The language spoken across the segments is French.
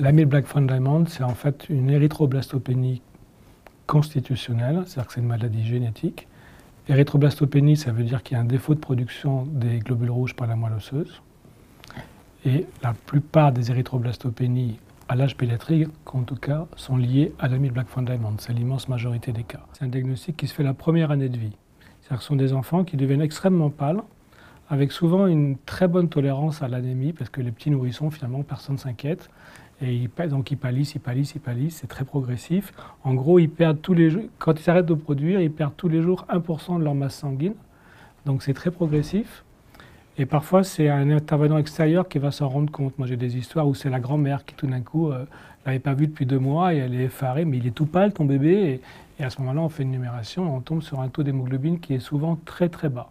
L'amyl Black Diamond, c'est en fait une érythroblastopénie constitutionnelle, c'est-à-dire que c'est une maladie génétique. Érythroblastopénie, ça veut dire qu'il y a un défaut de production des globules rouges par la moelle osseuse. Et la plupart des érythroblastopénies à l'âge pédiatrique, en tout cas, sont liées à l'amyl Black Diamond. C'est l'immense majorité des cas. C'est un diagnostic qui se fait la première année de vie. C'est-à-dire que ce sont des enfants qui deviennent extrêmement pâles, avec souvent une très bonne tolérance à l'anémie, parce que les petits nourrissons, finalement, personne ne s'inquiète. Et donc ils pâlissent, ils pâlissent, ils pâlissent, c'est très progressif. En gros, ils perdent tous les quand ils arrêtent de produire, ils perdent tous les jours 1% de leur masse sanguine. Donc c'est très progressif. Et parfois, c'est un intervenant extérieur qui va s'en rendre compte. Moi, j'ai des histoires où c'est la grand-mère qui, tout d'un coup, euh, l'avait pas vu depuis deux mois et elle est effarée, mais il est tout pâle, ton bébé. Et, et à ce moment-là, on fait une numération et on tombe sur un taux d'hémoglobine qui est souvent très, très bas.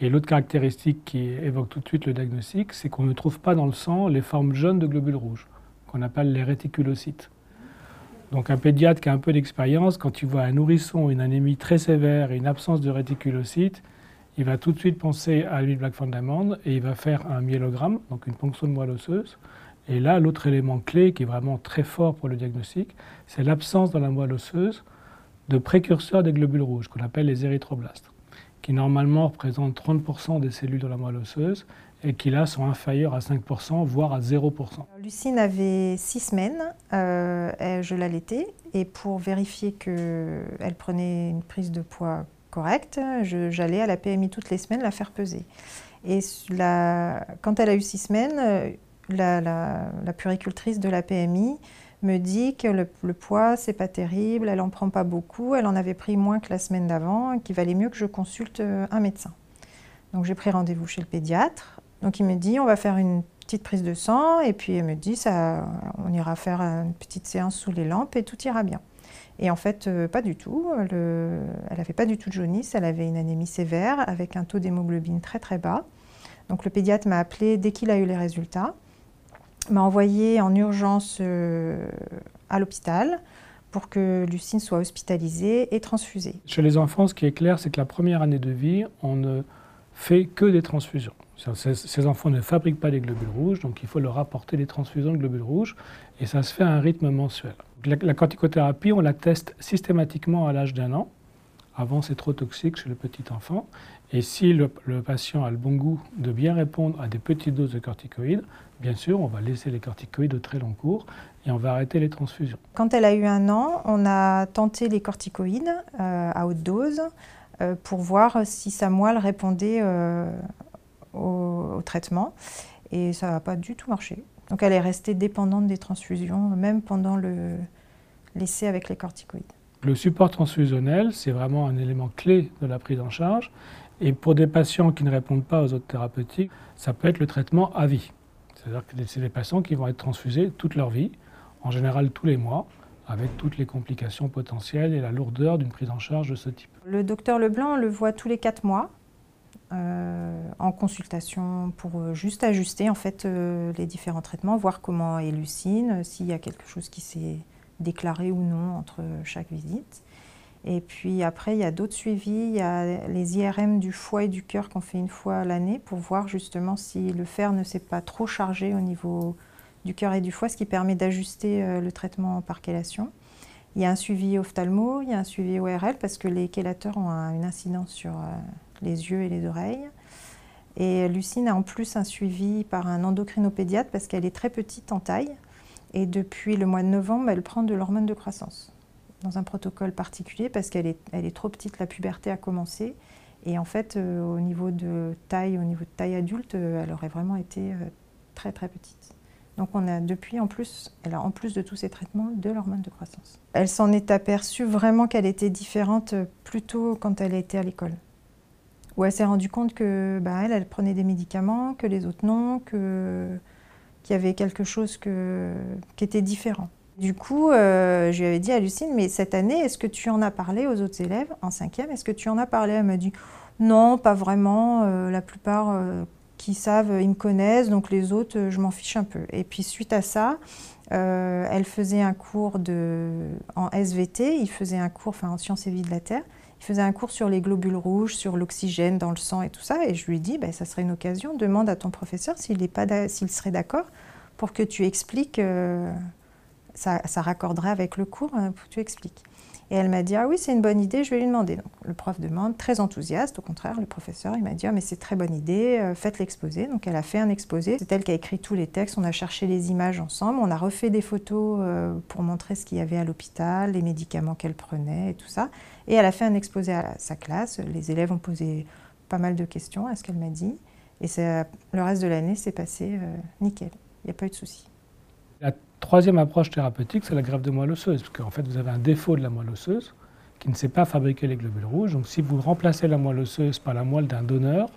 Et l'autre caractéristique qui évoque tout de suite le diagnostic, c'est qu'on ne trouve pas dans le sang les formes jaunes de globules rouges qu'on appelle les réticulocytes. Donc un pédiatre qui a un peu d'expérience, quand il voit un nourrisson, une anémie très sévère et une absence de réticulocytes, il va tout de suite penser à l'huile Black d'amande et il va faire un myélogramme, donc une ponction de moelle osseuse. Et là, l'autre élément clé qui est vraiment très fort pour le diagnostic, c'est l'absence dans la moelle osseuse de précurseurs des globules rouges, qu'on appelle les érythroblastes, qui normalement représentent 30% des cellules de la moelle osseuse et qui là sont inférieurs à 5%, voire à 0%. Lucine avait 6 semaines, euh, je l'allaitais, et pour vérifier qu'elle prenait une prise de poids correcte, j'allais à la PMI toutes les semaines la faire peser. Et la, quand elle a eu 6 semaines, la, la, puricultrice de la PMI me dit que le, poids, c'est pas terrible, elle en prend pas beaucoup, elle en avait pris moins que la semaine d'avant, qu'il valait mieux que je consulte un médecin. Donc j'ai pris rendez-vous chez le pédiatre. Donc il me dit, on va faire une petite prise de sang, et puis elle me dit, ça, on ira faire une petite séance sous les lampes et tout ira bien. Et en fait, euh, pas du tout. elle n'avait pas du tout de jaunisse, elle avait une anémie sévère avec un taux d'hémoglobine très très bas. Donc le pédiatre m'a appelé dès qu'il a eu les résultats, m'a envoyé en urgence euh, à l'hôpital pour que Lucine soit hospitalisée et transfusée. Chez les enfants, ce qui est clair, c'est que la première année de vie, on ne fait que des transfusions. Ces, enfants ne fabriquent pas des globules rouges, donc il faut leur apporter des transfusions de globules rouges, et ça se fait à un rythme mensuel. La, corticothérapie, on la teste systématiquement à l'âge d'un an. Avant, c'est trop toxique chez le petit enfant. Et si le, patient a le bon goût de bien répondre à des petites doses de corticoïdes, bien sûr, on va laisser les corticoïdes de très long cours et on va arrêter les transfusions. Quand elle a eu un an, on a tenté les corticoïdes euh, à haute dose euh, pour voir si sa moelle répondait euh, au, traitement. Et ça n'a pas du tout marché. Donc elle est restée dépendante des transfusions, même pendant le l'essai avec les corticoïdes. Le support transfusionnel, c'est vraiment un élément clé de la prise en charge. Et pour des patients qui ne répondent pas aux autres thérapeutiques, ça peut être le traitement à vie. C'est-à-dire que c'est des patients qui vont être transfusés toute leur vie, en général tous les mois, avec toutes les complications potentielles et la lourdeur d'une prise en charge de ce type. Le docteur Leblanc, le voit tous les quatre mois. Euh, en consultation pour euh, juste ajuster en fait euh, les différents traitements, voir comment est Lucine, s'il y a quelque chose qui s'est déclaré ou non entre chaque visite. Et puis après, il y a d'autres suivis, il y a les IRM du foie et du cœur qu'on fait une fois à l'année pour voir justement si le fer ne s'est pas trop chargé au niveau du cœur et du foie, ce qui permet d'ajuster le traitement par chélation. Il y a un suivi ophtalmo, il y a un suivi ORL parce que les chélateurs ont une incidence sur les yeux et les oreilles. Et Lucine a en plus un suivi par un endocrinopédiatre parce qu'elle est très petite en taille. Et depuis le mois de novembre, elle prend de l'hormone de croissance dans un protocole particulier parce qu'elle est, elle est trop petite, la puberté a commencé. Et en fait, euh, au niveau de taille, au niveau de taille adulte, euh, elle aurait vraiment été euh, très très petite. Donc on a depuis en plus, elle a en plus de tous ces traitements de l'hormone de croissance. Elle s'en est aperçue vraiment qu'elle était différente plutôt quand elle était à l'école où elle s'est rendue compte que bah, elle, elle prenait des médicaments, que les autres non, que qu'il y avait quelque chose que, qui était différent. Du coup, euh, je lui avais dit à Lucine, mais cette année, est-ce que tu en as parlé aux autres élèves en cinquième? Est-ce que tu en as parlé? Elle m'a dit, non, pas vraiment. Euh, la plupart euh, qui savent, ils me connaissent, donc les autres, je m'en fiche un peu. Et puis suite à ça, elle faisait un cours de, en SVT, il faisait un cours en sciences et vie de la Terre. Il faisait un cours sur les globules rouges, sur l'oxygène dans le sang et tout ça. Et je lui ai dit, ben, ça serait une occasion, demande à ton professeur s'il serait d'accord pour que tu expliques, euh, ça, ça, raccorderait avec le cours, hein, pour que tu expliques. Et elle m'a dit, ah oui, c'est une bonne idée, je vais lui demander. Donc le prof demande, très enthousiaste, au contraire, le professeur, il m'a dit, ah mais c'est très bonne idée, euh, faites l'exposé. Donc elle a fait un exposé, c'est elle qui a écrit tous les textes, on a cherché les images ensemble, on a refait des photos euh, pour montrer ce qu'il y avait à l'hôpital, les médicaments qu'elle prenait et tout ça. Et elle a fait un exposé à sa classe, les élèves ont posé pas mal de questions à ce qu'elle m'a dit. Et le reste de l'année s'est passé euh, nickel, il n'y a pas eu de souci. Troisième approche thérapeutique, c'est la greffe de moelle osseuse, parce qu'en fait, vous avez un défaut de la moelle osseuse qui ne sait pas fabriquer les globules rouges. Donc, si vous remplacez la moelle osseuse par la moelle d'un donneur,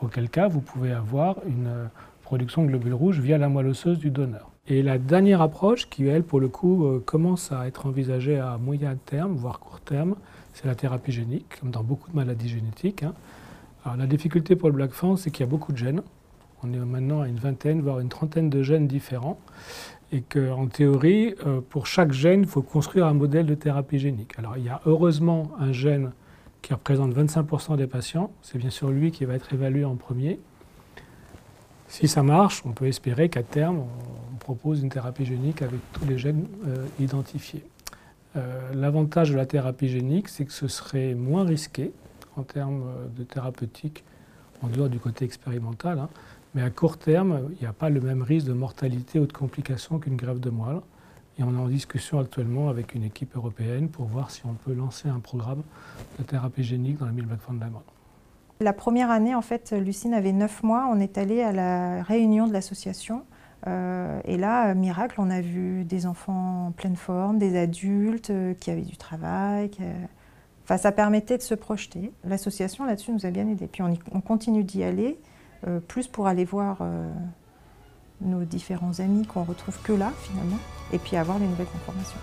auquel cas, vous pouvez avoir une euh, production de globules rouges via la moelle osseuse du donneur. Et la dernière approche, qui elle, pour le coup, euh, commence à être envisagée à moyen terme, voire court terme, c'est la thérapie génique, comme dans beaucoup de maladies génétiques. Hein. Alors, la difficulté pour le Black Phone, c'est qu'il y a beaucoup de gènes. On est maintenant à une vingtaine, voire une trentaine de gènes différents. Et qu'en théorie, euh, pour chaque gène, il faut construire un modèle de thérapie génique. Alors il y a heureusement un gène qui représente 25% des patients. C'est bien sûr lui qui va être évalué en premier. Si ça marche, on peut espérer qu'à terme, on propose une thérapie génique avec tous les gènes euh, identifiés. Euh, l'avantage de la thérapie génique, c'est que ce serait moins risqué en termes de thérapeutique, en dehors du côté expérimental. Hein. Mais à court terme, il n'y a pas le même risque de mortalité ou de complications qu'une grève de moelle. Et on est en discussion actuellement avec une équipe européenne pour voir si on peut lancer un programme de thérapie génique dans la mille de la mort. La première année, en fait, Lucine avait 9 mois. On est allé à la réunion de l'association. Euh, et là, miracle, on a vu des enfants en pleine forme, des adultes euh, qui avaient du travail. Enfin, ça permettait de se projeter. L'association, là-dessus, nous a bien aidés. Puis on continue d'y aller. Euh, plus pour aller voir euh, nos différents amis qu'on retrouve que là finalement, et puis avoir les nouvelles informations.